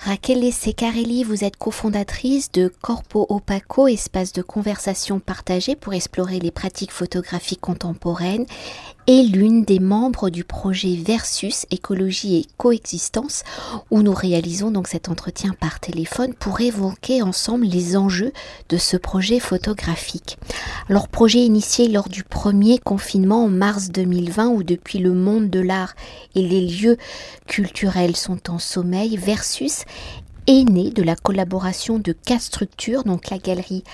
Raquel Secarelli, vous êtes cofondatrice de Corpo Opaco, espace de conversation partagé pour explorer les pratiques photographiques contemporaines et l'une des membres du projet Versus écologie et coexistence où nous réalisons donc cet entretien par téléphone pour évoquer ensemble les enjeux de ce projet photographique. Leur projet initié lors du premier confinement en mars 2020 où depuis le monde de l'art et les lieux culturels sont en sommeil versus est né de la collaboration de quatre structures, donc la galerie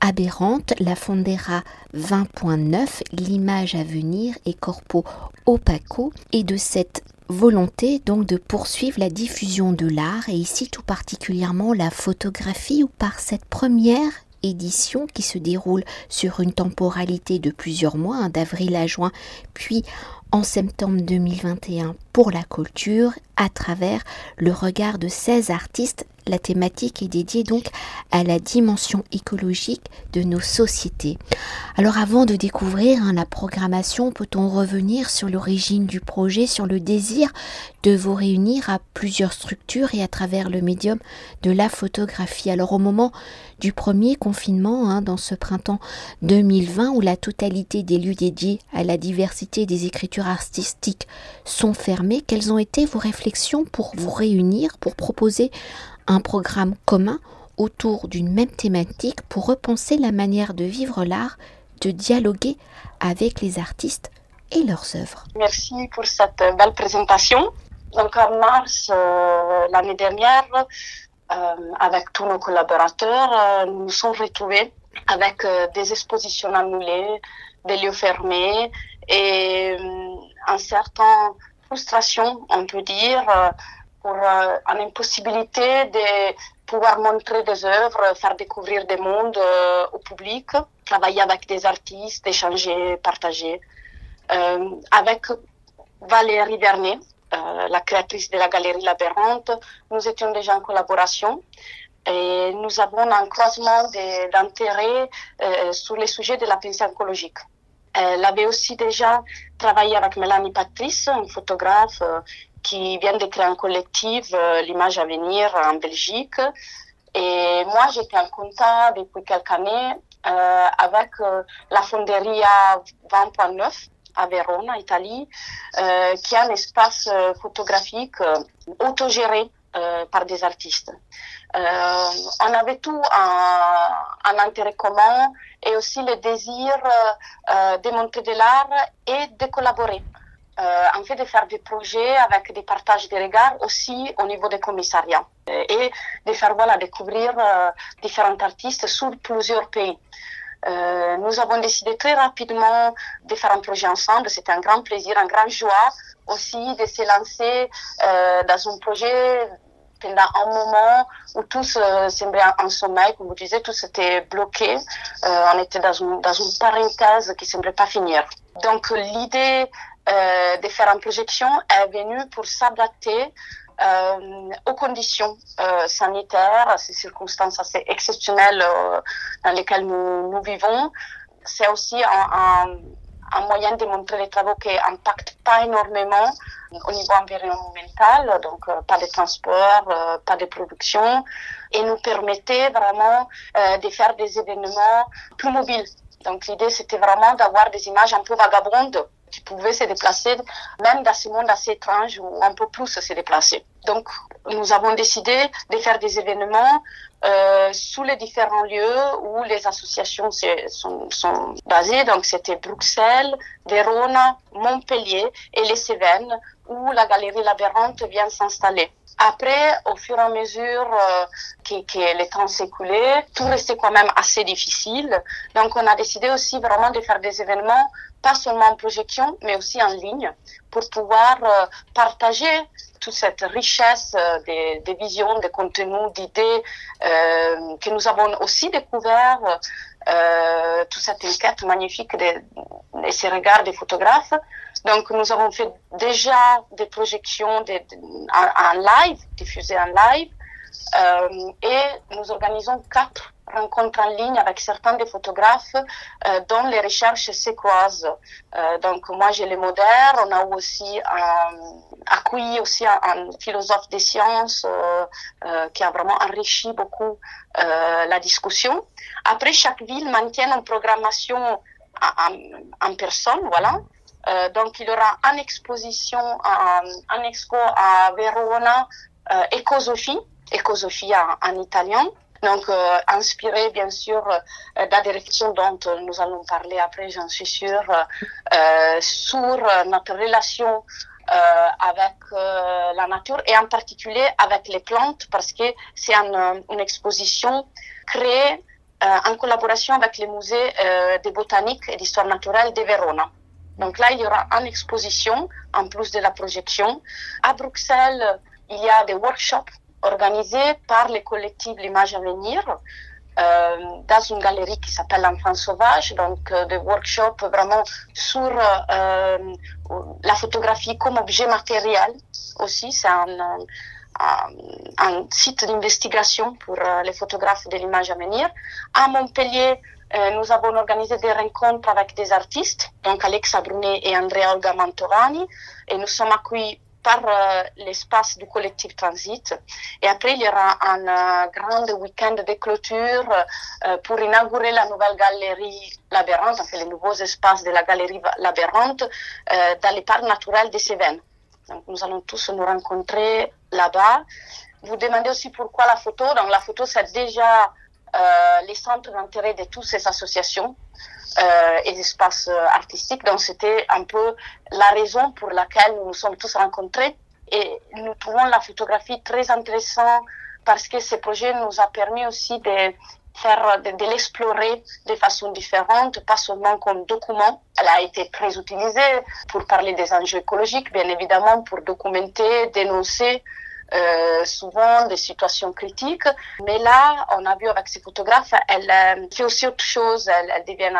aberrante, la Fondera 20.9, l'image à venir et Corpo Opaco, et de cette volonté donc de poursuivre la diffusion de l'art et ici tout particulièrement la photographie où par cette première édition qui se déroule sur une temporalité de plusieurs mois, hein, d'avril à juin, puis en septembre 2021 pour la culture à travers le regard de 16 artistes. La thématique est dédiée donc à la dimension écologique de nos sociétés. Alors avant de découvrir hein, la programmation, peut-on revenir sur l'origine du projet, sur le désir de vous réunir à plusieurs structures et à travers le médium de la photographie? Alors au moment du premier confinement, hein, dans ce printemps 2020, où la totalité des lieux dédiés à la diversité des écritures artistiques sont fermés, quelles ont été vos réflexions pour vous réunir, pour proposer un programme commun autour d'une même thématique pour repenser la manière de vivre l'art, de dialoguer avec les artistes et leurs œuvres. Merci pour cette belle présentation. Donc en mars euh, l'année dernière, euh, avec tous nos collaborateurs, euh, nous nous sommes retrouvés avec des expositions annulées, des lieux fermés et un certain frustration, on peut dire, pour euh, une impossibilité de pouvoir montrer des œuvres, faire découvrir des mondes euh, au public, travailler avec des artistes, échanger, partager. Euh, avec Valérie Vernet, la créatrice de la galerie Labyrinthe, nous étions déjà en collaboration et nous avons un croisement d'intérêts sur les sujets de la pensée écologique. Elle avait aussi déjà travaillé avec Mélanie Patrice, une photographe qui vient de créer un collectif, euh, l'image à venir en Belgique. Et moi, j'étais en contact depuis quelques années euh, avec euh, la Fonderia 20.9 à Verona, Italie, euh, qui est un espace photographique autogéré par des artistes. on avait tout un, un, intérêt commun et aussi le désir de montrer de l'art et de collaborer euh, en fait de faire des projets avec des partages de regards aussi au niveau des commissariats euh, et de faire voilà découvrir euh, différents artistes sur plusieurs pays. Euh, nous avons décidé très rapidement de faire un projet ensemble. C'était un grand plaisir, un grand joie aussi de se lancer dans un projet pendant un moment où tous euh, semblaient en sommeil, comme vous disiez, tout était bloqué. Euh, on était dans une, dans une parenthèse qui semblait pas finir. Donc l'idée euh, de faire une projection est venue pour s'adapter euh, aux conditions euh, sanitaires, à ces circonstances assez exceptionnelles dans lesquelles nous, vivons. C'est aussi un, un, moyen de montrer les travaux qui n'impactent pas énormément au niveau environnemental, donc pas de transport, pas de production, et nous permettait vraiment de faire des événements plus mobiles. Donc l'idée, c'était vraiment d'avoir des images un peu vagabondes qui pouvaient se déplacer, même dans ce monde assez étrange où on peut plus se déplacer. Donc, nous avons décidé de faire des événements euh, sous les différents lieux où les associations sont, basées. Donc, c'était Bruxelles, Verona, Montpellier et les Cévennes, où la galerie Labyrinthe vient s'installer. Après, au fur et à mesure euh, que, que le temps s'écoulait, tout restait quand même assez difficile. Donc, on a décidé aussi vraiment de faire des événements, pas seulement en projection, mais aussi en ligne, pour pouvoir euh, partager toute cette richesse euh, des, des, visions, des contenus, d'idées euh, que nous avons aussi découvert, euh, toute cette enquête magnifique de, de, ces regards des photographes. Donc nous avons fait déjà des projections de, de, en, live, diffusées en live, et nous organisons quatre rencontres en ligne avec certains des photographes euh, dont les recherches se. Euh, donc moi j'ai les modères, on a aussi accueilli aussi un, philosophe des sciences qui a vraiment enrichi beaucoup la discussion. Après chaque ville maintient une programmation en, personne, voilà. donc il y aura une exposition, un, expo à Verona, Ecosophie, Ecosophie en italien, donc euh, inspiré bien sûr euh, des réflexions dont nous allons parler après, j'en suis sûre, euh, sur notre relation euh, avec euh, la nature et en particulier avec les plantes parce que c'est une exposition créée en collaboration avec le musée de botanique et d'histoire naturelle de Verona. Donc là, il y aura une exposition en plus de la projection. À Bruxelles, il y a des workshops organisé par le collectif L'Image à venir euh, dans une galerie qui s'appelle L'Enfant Sauvage, donc euh, des workshops vraiment sur euh, la photographie comme objet matériel aussi. C'est un, un, site d'investigation pour les photographes de l'image à venir. À Montpellier, nous avons organisé des rencontres avec des artistes, donc Alexa Brunet et Andrea Olga Mantovani, et nous sommes accueillis par euh, l'espace du collectif Transit. Et après, il y aura un euh, grand week-end de clôture euh, pour inaugurer la nouvelle galerie Labyrinthe, enfin les nouveaux espaces de la galerie Labyrinthe dans les parcs naturels des Cévennes. Nous allons tous nous rencontrer là-bas. Vous demandez aussi pourquoi la photo. Donc, la photo, c'est déjà les centres d'intérêt de toutes ces associations euh, et espaces euh, artistiques. Donc c'était un peu la raison pour laquelle nous nous sommes tous rencontrés et nous trouvons la photographie très intéressante parce que ce projet nous a permis aussi de faire de, de l'explorer de façon différente, pas seulement comme document. Elle a été très utilisée pour parler des enjeux écologiques, bien évidemment, pour documenter, dénoncer euh, souvent des situations critiques. Mais là, on a vu avec ces photographes, elle euh, fait aussi autre chose. Elle, elle devient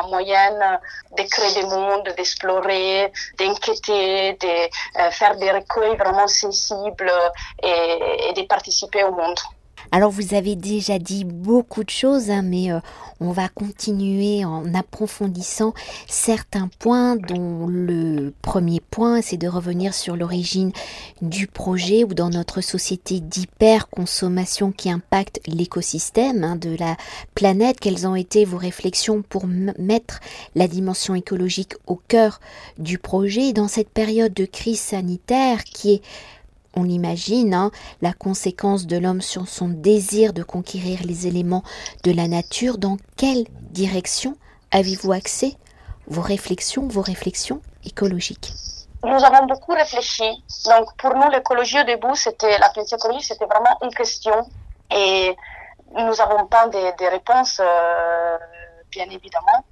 en, moyenne de créer des mondes, d'explorer, d'inquiéter, de euh, faire des recueils vraiment sensibles et, et de participer au monde. Alors vous avez déjà dit beaucoup de choses, hein, mais euh, on va continuer en approfondissant certains points, dont le premier point, c'est de revenir sur l'origine du projet ou dans notre société d'hyper-consommation qui impacte l'écosystème hein, de la planète. Quelles ont été vos réflexions pour mettre la dimension écologique au cœur du projet dans cette période de crise sanitaire qui est on l'imagine, hein, la conséquence de l'homme sur son désir de conquérir les éléments de la nature, dans quelle direction avez-vous accès? Vos réflexions, vos réflexions écologiques. Nous avons beaucoup réfléchi. Donc pour nous, l'écologie au début, c'était la écologie, c'était vraiment une question. Et nous n'avons pas des, réponses, euh, bien évidemment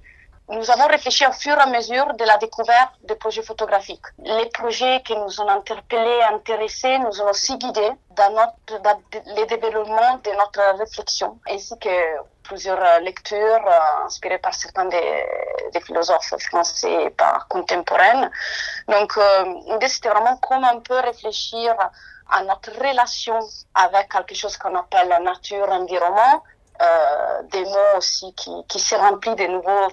nous avons réfléchi au fur et à mesure de la découverte des projets photographiques. Les projets qui nous ont interpellés, intéressés, nous ont aussi guidés dans, notre, dans le développement de notre réflexion, ainsi que plusieurs lectures euh, inspirées par certains des, philosophes français par contemporains. Donc, euh, l'idée, c'était vraiment comment on peut réfléchir à notre relation avec quelque chose qu'on appelle nature, environnement, euh, des mots aussi qui, qui se remplissent de nouveaux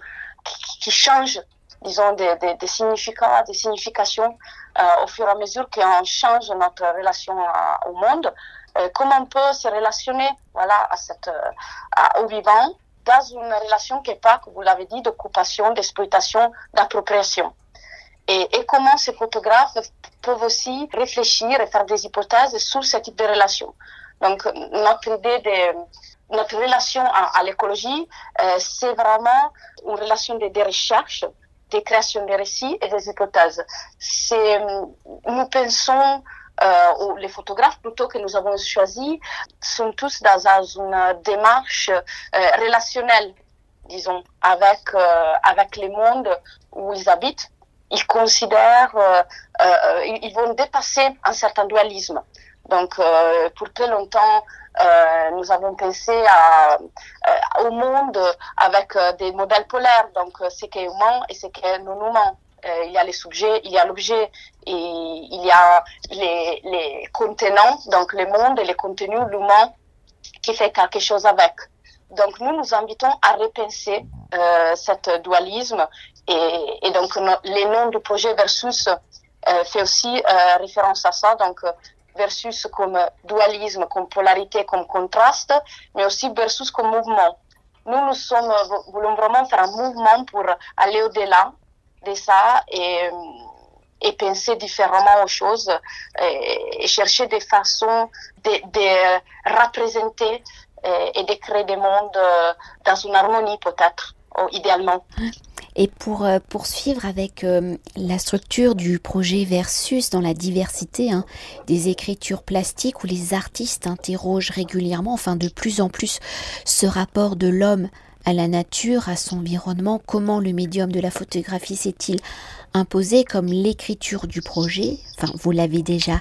qui, changent, disons, des, des, significats, des significations euh, au fur et à mesure qu'on change notre relation au monde. Euh, comment on peut se relationner voilà, à cette, à, au vivant dans une relation qui n'est pas, comme vous l'avez dit, d'occupation, d'exploitation, d'appropriation. Et, et, comment ces photographes peuvent aussi réfléchir et faire des hypothèses sur ce type de relation. Donc, notre idée de notre relation à, l'écologie, euh, c'est vraiment une relation de, recherche, de création de récits et des hypothèses. C'est, nous pensons, euh, les photographes plutôt que nous avons choisis, sont tous dans une démarche euh, relationnelle, disons, avec, euh, avec les mondes où ils habitent. Ils considèrent, euh, euh, ils vont dépasser un certain dualisme. Donc, pour très longtemps, euh, nous avons pensé euh, au monde avec euh, des modèles polaires, donc ce qui est humain et ce qui est non humain. il y a les sujets, il y a l'objet et il y a les, les contenants, donc le monde et les contenus, l'humain qui fait quelque chose avec. Donc nous nous invitons à repenser euh, cet dualisme et, donc les noms du projet versus euh, fait aussi référence à ça. Donc versus comme dualisme, comme polarité, comme contraste, mais aussi versus comme mouvement. Nous, nous sommes, voulons vraiment faire un mouvement pour aller au-delà de ça et, et penser différemment aux choses et, chercher des façons de, représenter et, de créer des mondes euh, dans une harmonie peut-être, idéalement. Et pour euh, poursuivre avec euh, la structure du projet Versus dans la diversité hein, des écritures plastiques où les artistes interrogent régulièrement, enfin de plus en plus, ce rapport de l'homme à la nature, à son environnement, comment le médium de la photographie s'est-il imposé comme l'écriture du projet, enfin vous l'avez déjà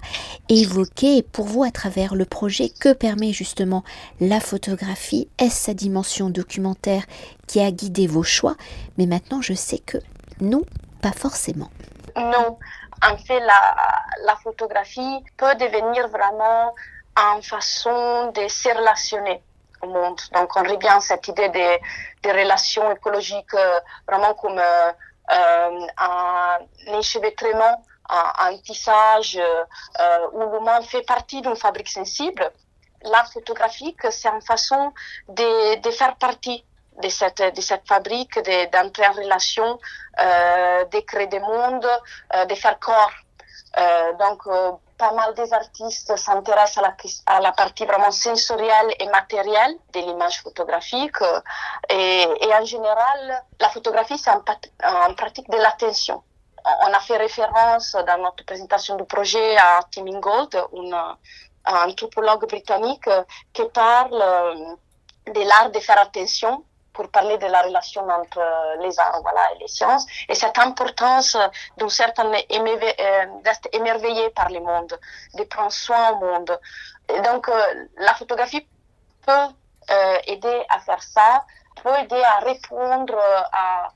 évoqué, pour vous à travers le projet, que permet justement la photographie? Est-ce sa dimension documentaire qui a guidé vos choix? Mais maintenant je sais que non, pas forcément. Non, en fait la, photographie peut devenir vraiment une façon de se relationner au monde. Donc on revient à cette idée des, relations écologiques euh, vraiment comme... Euh, un enchevêtrement, un, un tissage euh, où l'humain fait partie d'une fabrique sensible. L'art photographique, c'est une façon de, de faire partie de cette, de cette fabrique, d'entrer en relation, euh, de créer des mondes, euh, de faire corps. Euh, donc, euh, pas mal des artistes s'intéressent à la, partie vraiment sensorielle et matérielle de l'image photographique. Et, et, en général, la photographie, c'est en, pratique de l'attention. On a fait référence dans notre présentation du projet à Tim Ingold, un anthropologue britannique qui parle euh, de l'art de faire attention pour parler de la relation entre les arts voilà, et les sciences et cette importance d'un certain euh, d'être émerveillé par le monde, de prendre soin au monde. Donc, euh, la photographie peut euh, aider à faire ça, peut aider à répondre à,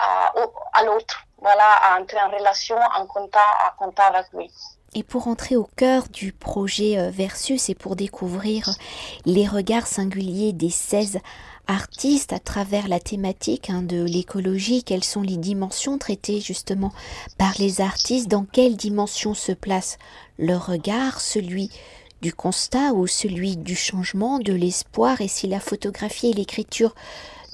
à, à l'autre, voilà, à entrer en relation, en contact, à contact avec lui. Et pour entrer au cœur du projet Versus et pour découvrir les regards singuliers des 16 artistes à travers la thématique hein, de l'écologie, quelles sont les dimensions traitées justement par les artistes, dans quelle dimension se place leur regard, celui du constat ou celui du changement, de l'espoir, et si la photographie et l'écriture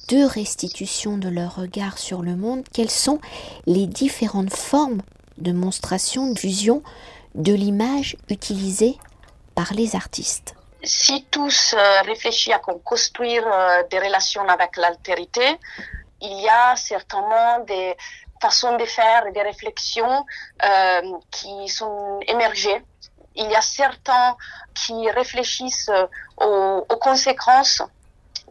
de restitution de leur regard sur le monde, quelles sont les différentes formes de monstration, de fusion de l'image utilisée par les artistes? Si tous euh, réfléchissent à construire euh, des relations avec l'altérité, il y a certainement des façons de faire et des réflexions euh, qui sont émergées. Il y a certains qui réfléchissent aux, conséquences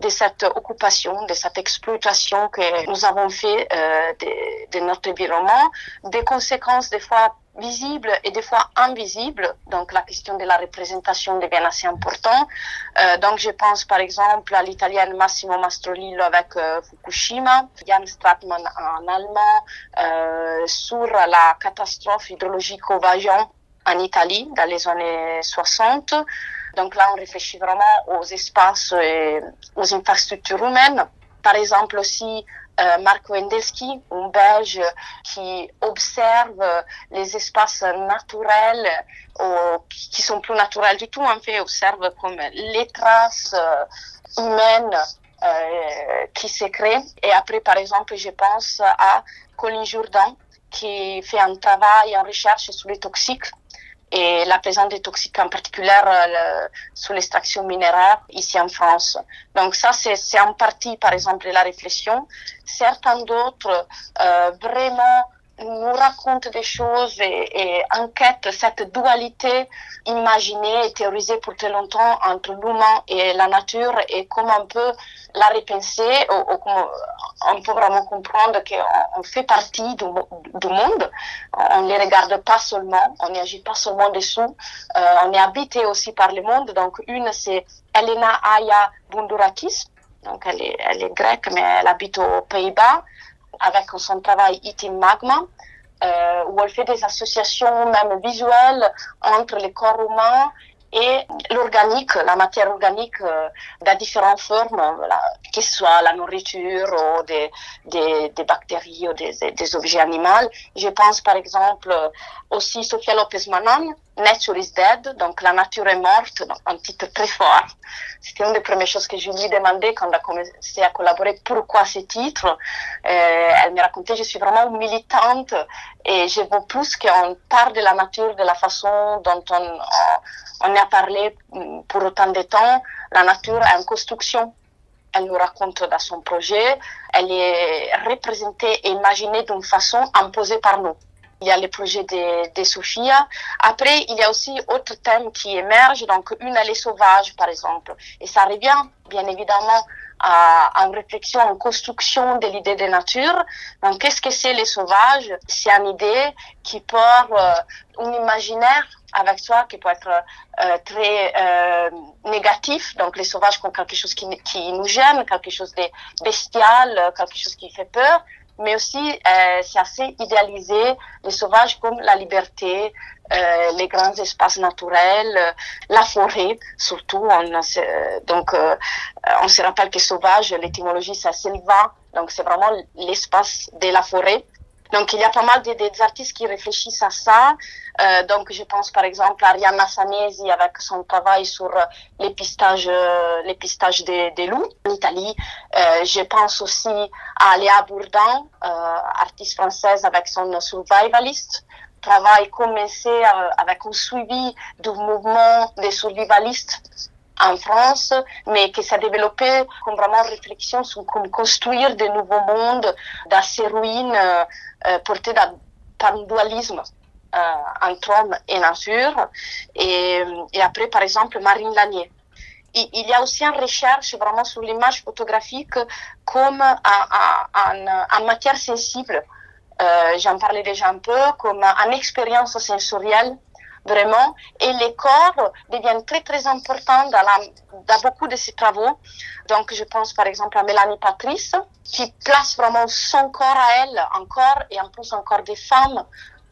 de cette occupation, de cette exploitation que nous avons fait euh, de, de, notre environnement, des conséquences des fois visibles et des fois invisibles. Donc la question de la représentation devient assez importante. Euh, donc je pense par exemple à l'italienne Massimo Mastrolillo avec euh, Fukushima, Jan Stratman en allemand euh, sur la catastrophe hydrologique au Vajon en Italie dans les années 60. Donc là, on réfléchit vraiment aux espaces et aux infrastructures humaines. Par exemple aussi, euh, Marco Endelski, un Belge qui observe les espaces naturels euh, qui sont plus naturels du tout, en fait, observe comme les traces euh, humaines euh, qui se créent. Et après, par exemple, je pense à Colin Jourdan qui fait un travail en recherche sur les toxiques et la présence des toxiques en particulier euh, sous l'extraction minéraire ici en France. Donc ça, c'est en partie, par exemple, la réflexion. Certains d'autres euh, vraiment nous raconte des choses et, enquête cette dualité imaginée et théorisée pour très longtemps entre l'humain et la nature et comment on peut la repenser ou, comment on peut vraiment comprendre qu'on fait partie du, monde. On ne les regarde pas seulement, on n'agit pas seulement dessous, euh, on est habité aussi par le monde. Donc une, c'est Elena Aya Bundurakis, donc elle est grecque mais elle habite aux Pays-Bas avec son travail Itim Magma, euh, où elle fait des associations même visuelles entre les corps humains et l'organique, la matière organique euh, de différentes formes, voilà, que ce soit la nourriture ou des, des, des bactéries ou des, des, objets animaux. Je pense par exemple aussi Sofia Lopez-Manon, Nature is Dead, donc la nature est morte, un titre très fort. C'était une des premières choses que je lui demandais quand on a commencé à collaborer, pourquoi ce titre? Euh, elle me racontait, je suis vraiment militante et je veux plus qu'on parle de la nature de la façon dont on, on a parlé pour autant de temps. La nature est en construction. Elle nous raconte dans son projet. Elle est représentée et imaginée d'une façon imposée par nous il y a le projet de, de Sophia. Après, il y a aussi autres thèmes qui émergent, donc une allée sauvage, par exemple. Et ça revient, bien évidemment, à, une réflexion, en construction de l'idée de nature. Donc, qu'est-ce que c'est les sauvages? C'est une idée qui porte euh, un imaginaire avec soi qui peut être euh, très euh, négatif. Donc, les sauvages comme quelque chose qui nous gêne, quelque chose de bestial, quelque chose qui fait peur mais aussi euh, c'est assez idéalisé les sauvages comme la liberté, euh, les grands espaces naturels, euh, la forêt surtout. On, donc euh, on se rappelle que sauvage, l'étymologie c'est silva, donc c'est vraiment l'espace de la forêt. Donc il y a pas mal d'artistes qui réfléchissent à ça. Euh, donc je pense par exemple à Arianna Sanesi avec son travail sur l'épistage, l'épistage des, des, loups en Italie. Euh, je pense aussi à Léa Bourdin, euh, artiste française avec son survivalist travail commencé euh, avec un suivi du mouvement des survivalistes en France, mais qui s'est développé comme vraiment réflexion sur construire de nouveaux mondes dans ces ruines euh, euh portées par un dualisme euh, entre homme et nature. Et, après, par exemple, Marine Lanier. Il, y a aussi une recherche vraiment sur l'image photographique comme en, matière sensible. J'en parlais déjà un peu, comme une expérience sensorielle vraiment. Et les corps deviennent très, très importants dans, beaucoup de ces travaux. Donc, je pense par exemple à Mélanie Patrice, qui place vraiment son corps à elle, encore, et en plus encore des femmes,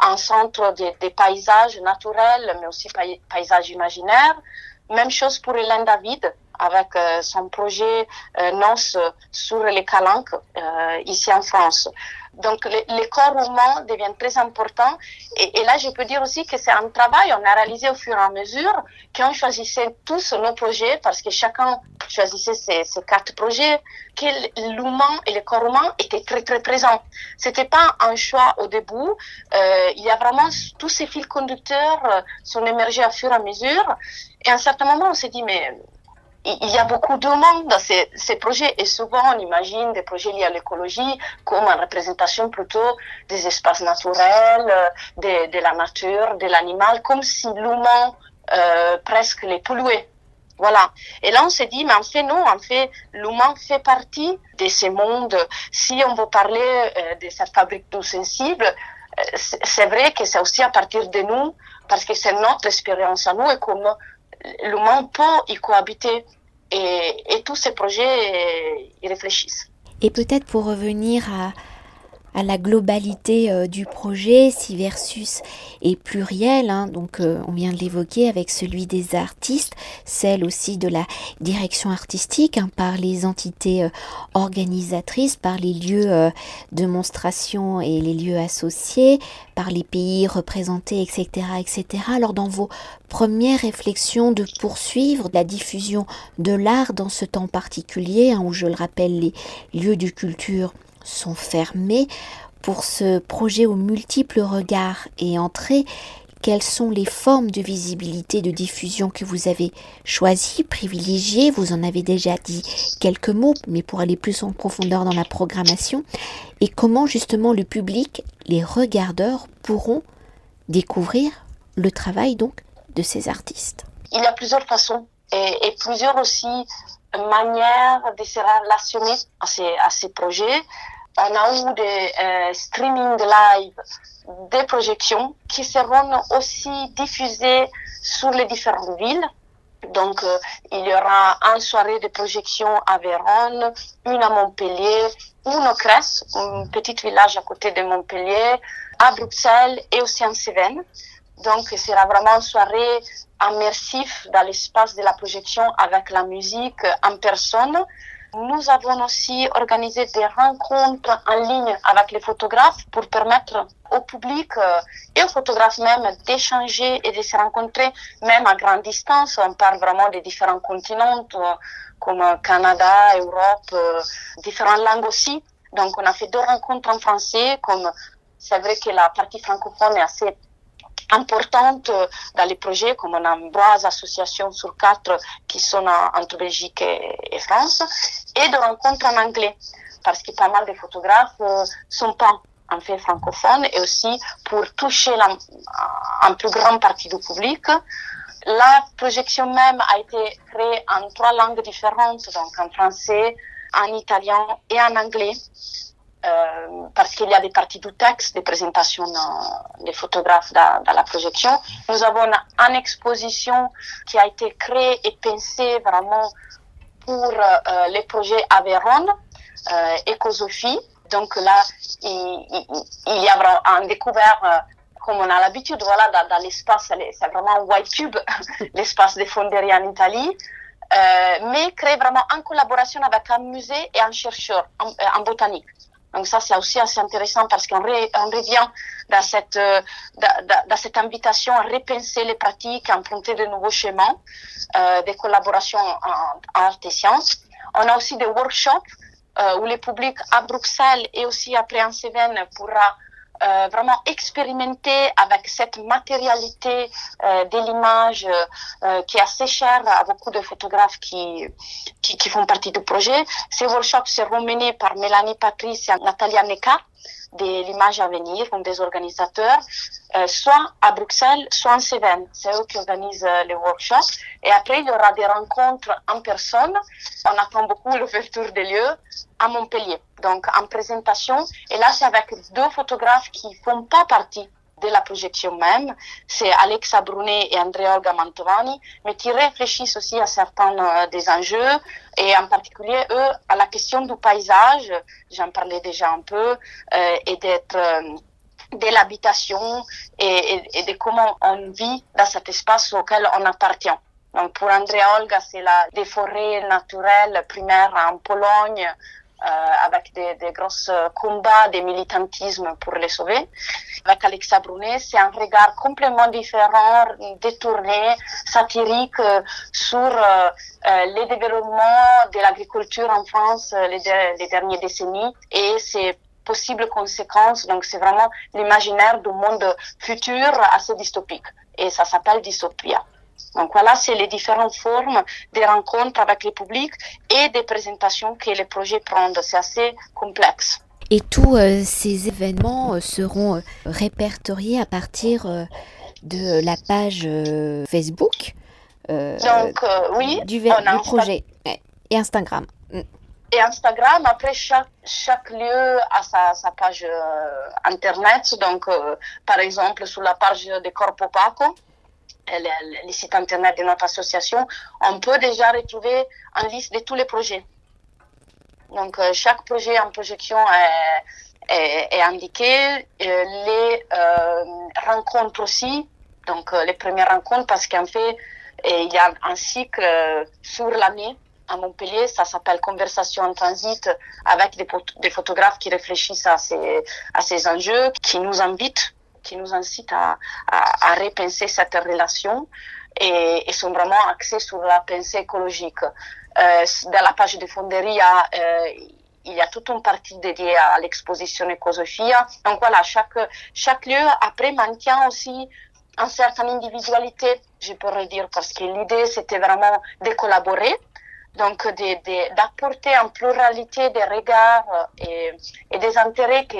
en centre des, des paysages naturels, mais aussi paysages imaginaires. Même chose pour Hélène David, avec euh, son projet euh, NOS sur les calanques euh, ici en France. Donc, les, corps humains deviennent très importants. Et, là, je peux dire aussi que c'est un travail, on a réalisé au fur et à mesure qu'on choisissait tous nos projets, parce que chacun choisissait ses, ses quatre projets, que l'humain et le corps humain étaient très, très présents. C'était pas un choix au début. Euh, il y a vraiment tous ces fils conducteurs euh, sont émergés au fur et à mesure. Et à un certain moment, on s'est dit, mais il y a beaucoup de monde dans ces, ces, projets et souvent on imagine des projets liés à l'écologie comme une représentation plutôt des espaces naturels, euh, de, de la nature, de l'animal, comme si l'humain euh, presque les polluait. Voilà. Et là, on s'est dit, mais en fait, non, en fait, l'humain fait partie de ce monde. Si on veut parler euh, de cette fabrique d'eau sensible, euh, c'est vrai que c'est aussi à partir de nous, parce que c'est notre expérience à nous et comme l'humain peut y cohabiter. Et, et tous ces projets y réfléchissent. Et peut-être pour revenir à, à la globalité euh, du projet, si versus est pluriel, hein, donc euh, on vient de l'évoquer avec celui des artistes, celle aussi de la direction artistique hein, par les entités euh, organisatrices, par les lieux euh, de monstration et les lieux associés, par les pays représentés, etc., etc. Alors dans vos premières réflexions de poursuivre la diffusion de l'art dans ce temps particulier, hein, où je le rappelle, les lieux de culture sont fermés. Pour ce projet aux multiples regards et entrées, quelles sont les formes de visibilité, de diffusion que vous avez choisies, privilégiées? Vous en avez déjà dit quelques mots, mais pour aller plus en profondeur dans la programmation. Et comment justement le public, les regardeurs pourront découvrir le travail donc de ces artistes? Il y a plusieurs façons et, et plusieurs aussi manières de se relationner à ces, à ces projets on a eu des euh, streaming live, des projections qui seront aussi diffusées sur les différentes villes. Donc, euh, il y aura une soirée de projection à Vérone, une à Montpellier, une au Cresse, un petit village à côté de Montpellier, à Bruxelles et aussi en Cévennes. Donc, ce sera vraiment une soirée immersif dans l'espace de la projection avec la musique en personne. Nous avons aussi organisé des rencontres en ligne avec les photographes pour permettre au public euh, et aux photographes même d'échanger et de se rencontrer même à grande distance. On parle vraiment des différents continents euh, comme Canada, Europe, euh, différentes langues aussi. Donc on a fait deux rencontres en français comme c'est vrai que la partie francophone est assez importante euh, dans les projets, comme on a trois associations sur quatre qui sont entre Belgique et, France, et de rencontres en anglais, parce que pas mal de photographes euh, sont pas en fait francophones, et aussi pour toucher la, plus grande partie du public. La projection même a été créée en trois langues différentes, donc en français, en italien et en anglais. Euh, parce qu'il y a des parties du texte, des présentations euh, des photographes dans, la projection. Nous avons une exposition qui a été créée et pensée vraiment pour euh, les projets Aveyron, euh, Écosophie. Donc là, il, y a un découvert, comme on a l'habitude, voilà, dans, l'espace, c'est vraiment un white tube, l'espace des fonderies en Italie. Euh, mais créé vraiment en collaboration avec un musée et un chercheur en botanique. Donc ça, c'est aussi assez intéressant parce qu'on revient dans cette, euh, dans, cette invitation à repenser les pratiques, à emprunter de nouveaux schémas, euh, des collaborations en, en art et sciences. On a aussi des workshops euh, où le public à Bruxelles et aussi après en Cévennes pourra euh, vraiment expérimenter avec cette matérialité euh, de l'image euh, qui est assez chère à beaucoup de photographes qui, qui, font partie du projet. Ces workshops seront menés par Mélanie Patrice et Natalia Neka de l'image à venir, donc des organisateurs, euh, soit à Bruxelles, soit en Cévennes. C'est eux qui organisent les workshops. Et après, il y aura des rencontres en personne. On attend beaucoup l'ouverture des lieux à Montpellier. Donc, en présentation. Et là, c'est avec deux photographes qui font pas partie de la projection même, c'est Alexa Brunet et Andrea Olga Mantovani, mais qui réfléchissent aussi à certains euh, des enjeux et en particulier eux à la question du paysage, j'en parlais déjà un peu, euh, et d'être euh, de l'habitation et, de comment on vit dans cet espace auquel on appartient. Donc pour Andrea Olga, c'est la des forêts naturelles primaires en Pologne, avec des, des gros combats, des militantismes pour les sauver. Avec Alexa Brunet, c'est un regard complètement différent, détourné, satirique euh, sur euh, les développements de l'agriculture en France les, les dernières décennies et c'est possibles conséquences. Donc, c'est vraiment l'imaginaire du monde futur assez dystopique. Et ça s'appelle dystopia. Donc voilà, c'est les différentes formes des rencontres avec le public et des présentations que les projets prennent. C'est assez complexe. Et tous euh, ces événements euh, seront euh, répertoriés à partir de la page Facebook Donc, oui, du, du projet et Instagram. Mm. Et Instagram, après, chaque, chaque lieu a sa, sa page Internet. Donc, par exemple, sur la page de Corpo Paco, le, le, site internet de notre association, on peut déjà retrouver une liste de tous les projets. Donc, euh, chaque projet en projection est indiqué. Euh, les euh, rencontres aussi, donc les premières rencontres, parce qu'en fait, il y a un cycle sur l'année à Montpellier, ça s'appelle Conversation en transit, avec des, des, photographes qui réfléchissent à ces, à ces enjeux, qui nous invitent qui nous incite à, à, repenser cette relation et, sont vraiment axés sur la pensée écologique. Euh, dans la page de Fonderia, euh, il y a toute une partie dédiée à l'exposition Ecosophia. Donc voilà, chaque, chaque lieu après maintient aussi une certaine individualité, je pourrais dire, parce que l'idée c'était vraiment de collaborer, donc d'apporter en pluralité des regards et, et des intérêts que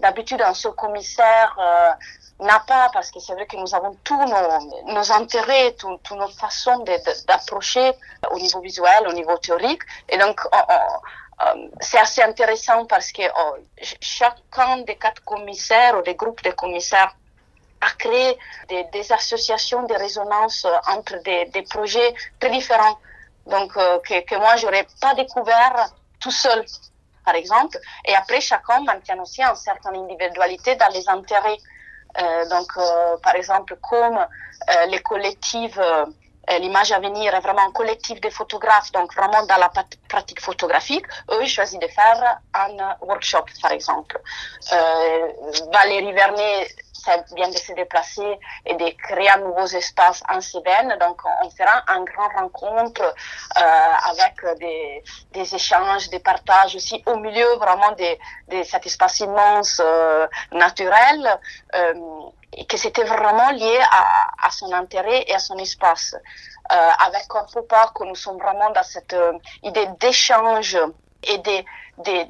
D'habitude, un seul commissaire euh, n'a pas, parce que c'est vrai que nous avons tous nos, nos intérêts, toutes nos façons d'approcher au niveau visuel, au niveau théorique. Et donc, on, on, euh, c'est assez intéressant parce que oh, chacun des quatre commissaires ou des groupes de commissaires a créé des, associations de résonance entre des, des projets très différents. Donc, euh, que, que moi, j'aurais pas découvert tout seul par exemple. Et après, chacun maintient aussi une certaine individualité dans les intérêts donc, par exemple, comme les collectifs l'image à venir est vraiment un collectif de photographes, donc vraiment dans la pratique photographique. Eux, ils choisissent de faire un workshop, par exemple. Euh, Valérie Vernet vient de se déplacer et de créer un nouveau espace en Cévennes. Donc, on fera une grande rencontre euh, avec des, échanges, des partages aussi au milieu vraiment de, de cet espace immense euh, naturel. Euh, et que c'était vraiment lié à, son intérêt et à son espace. Avec Corpo que nous sommes vraiment dans cette idée d'échange et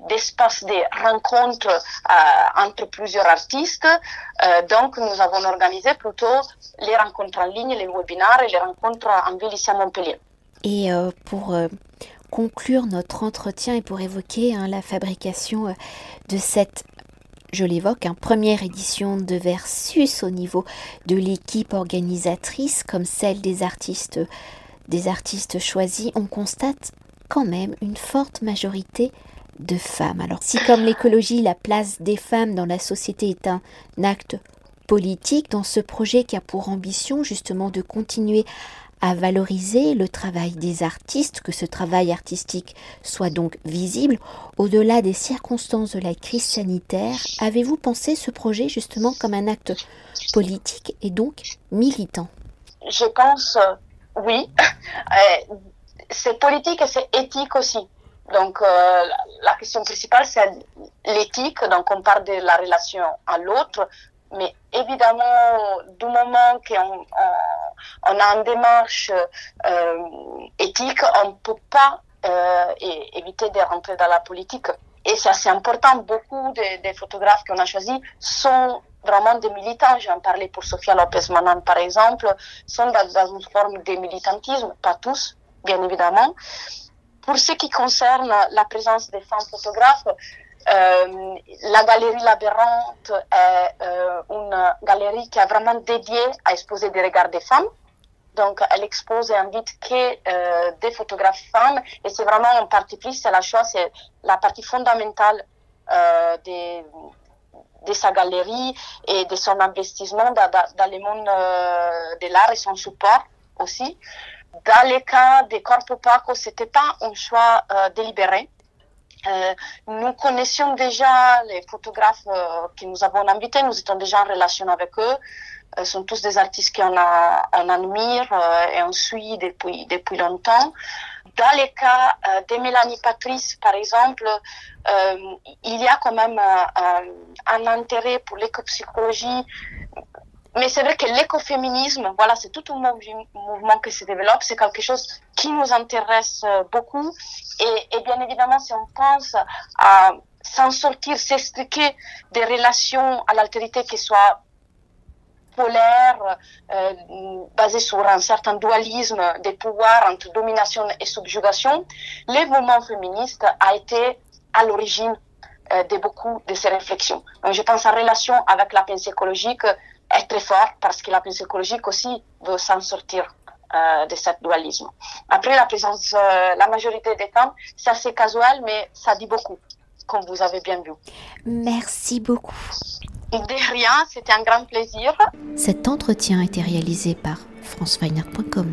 d'espace de, de rencontres euh, entre plusieurs artistes. Euh, donc, nous avons organisé plutôt les rencontres en ligne, les webinaires et les rencontres en ville ici à Montpellier. Et euh, pour conclure notre entretien et pour évoquer hein, la fabrication de cette je l'évoque, hein, première édition de Versus au niveau de l'équipe organisatrice comme celle des artistes, des artistes choisis, on constate quand même une forte majorité de femmes. Alors si comme l'écologie, la place des femmes dans la société est un acte politique, dans ce projet qui a pour ambition justement de continuer à valoriser le travail des artistes, que ce travail artistique soit donc visible. Au-delà des circonstances de la crise sanitaire, avez-vous pensé ce projet justement comme un acte politique et donc militant? Je pense oui. Euh, c'est politique et c'est éthique aussi. Donc euh, la question principale, c'est l'éthique. Donc on parle de la relation à l'autre, mais évidemment, du moment qu'on on, a une démarche euh, éthique, on ne peut pas euh, éviter de rentrer dans la politique. Et ça, c'est important. Beaucoup des de photographes qu'on a choisis sont vraiment des militants. J'en parlais pour Sofia Lopez-Manan, par exemple, sont dans, dans, une forme de militantisme, pas tous, bien évidemment. Pour ce qui concerne la présence des femmes photographes, euh, la galerie Labyrinthe est euh, une galerie qui est vraiment dédiée à exposer des regards des femmes. Donc, elle expose et invite que euh, des photographes femmes. Et c'est vraiment un parti pris, c'est la chose, c'est la partie fondamentale de sa galerie et de son investissement dans, dans, dans le monde de l'art et son support aussi. Dans le cas des corps opaques, c'était pas un choix euh, délibéré. Euh, nous connaissions déjà les photographes euh, que nous avons invités, nous étions déjà en relation avec eux. Ce sont tous des artistes qu'on on admire et on suit depuis, depuis longtemps. Dans le cas de Mélanie Patrice, par exemple, il y a quand même un intérêt pour l'éco-psychologie mais c'est vrai que l'écoféminisme, voilà, c'est tout un mouvement qui se développe, c'est quelque chose qui nous intéresse beaucoup. Et, et bien évidemment, si on pense à s'en sortir, s'expliquer des relations à l'altérité qui soient polaires, euh, basées sur un certain dualisme des pouvoirs entre domination et subjugation, le mouvement féministe a été à l'origine euh, de beaucoup de ces réflexions. Donc, je pense en relation avec la pensée écologique, est très fort parce que la pensée écologique aussi veut s'en sortir euh, de ce dualisme. Après, la présence, euh, la majorité des femmes, c'est assez casual, mais ça dit beaucoup, comme vous avez bien vu. Merci beaucoup. De rien, c'était un grand plaisir. Cet entretien a été réalisé par franceweiner.com.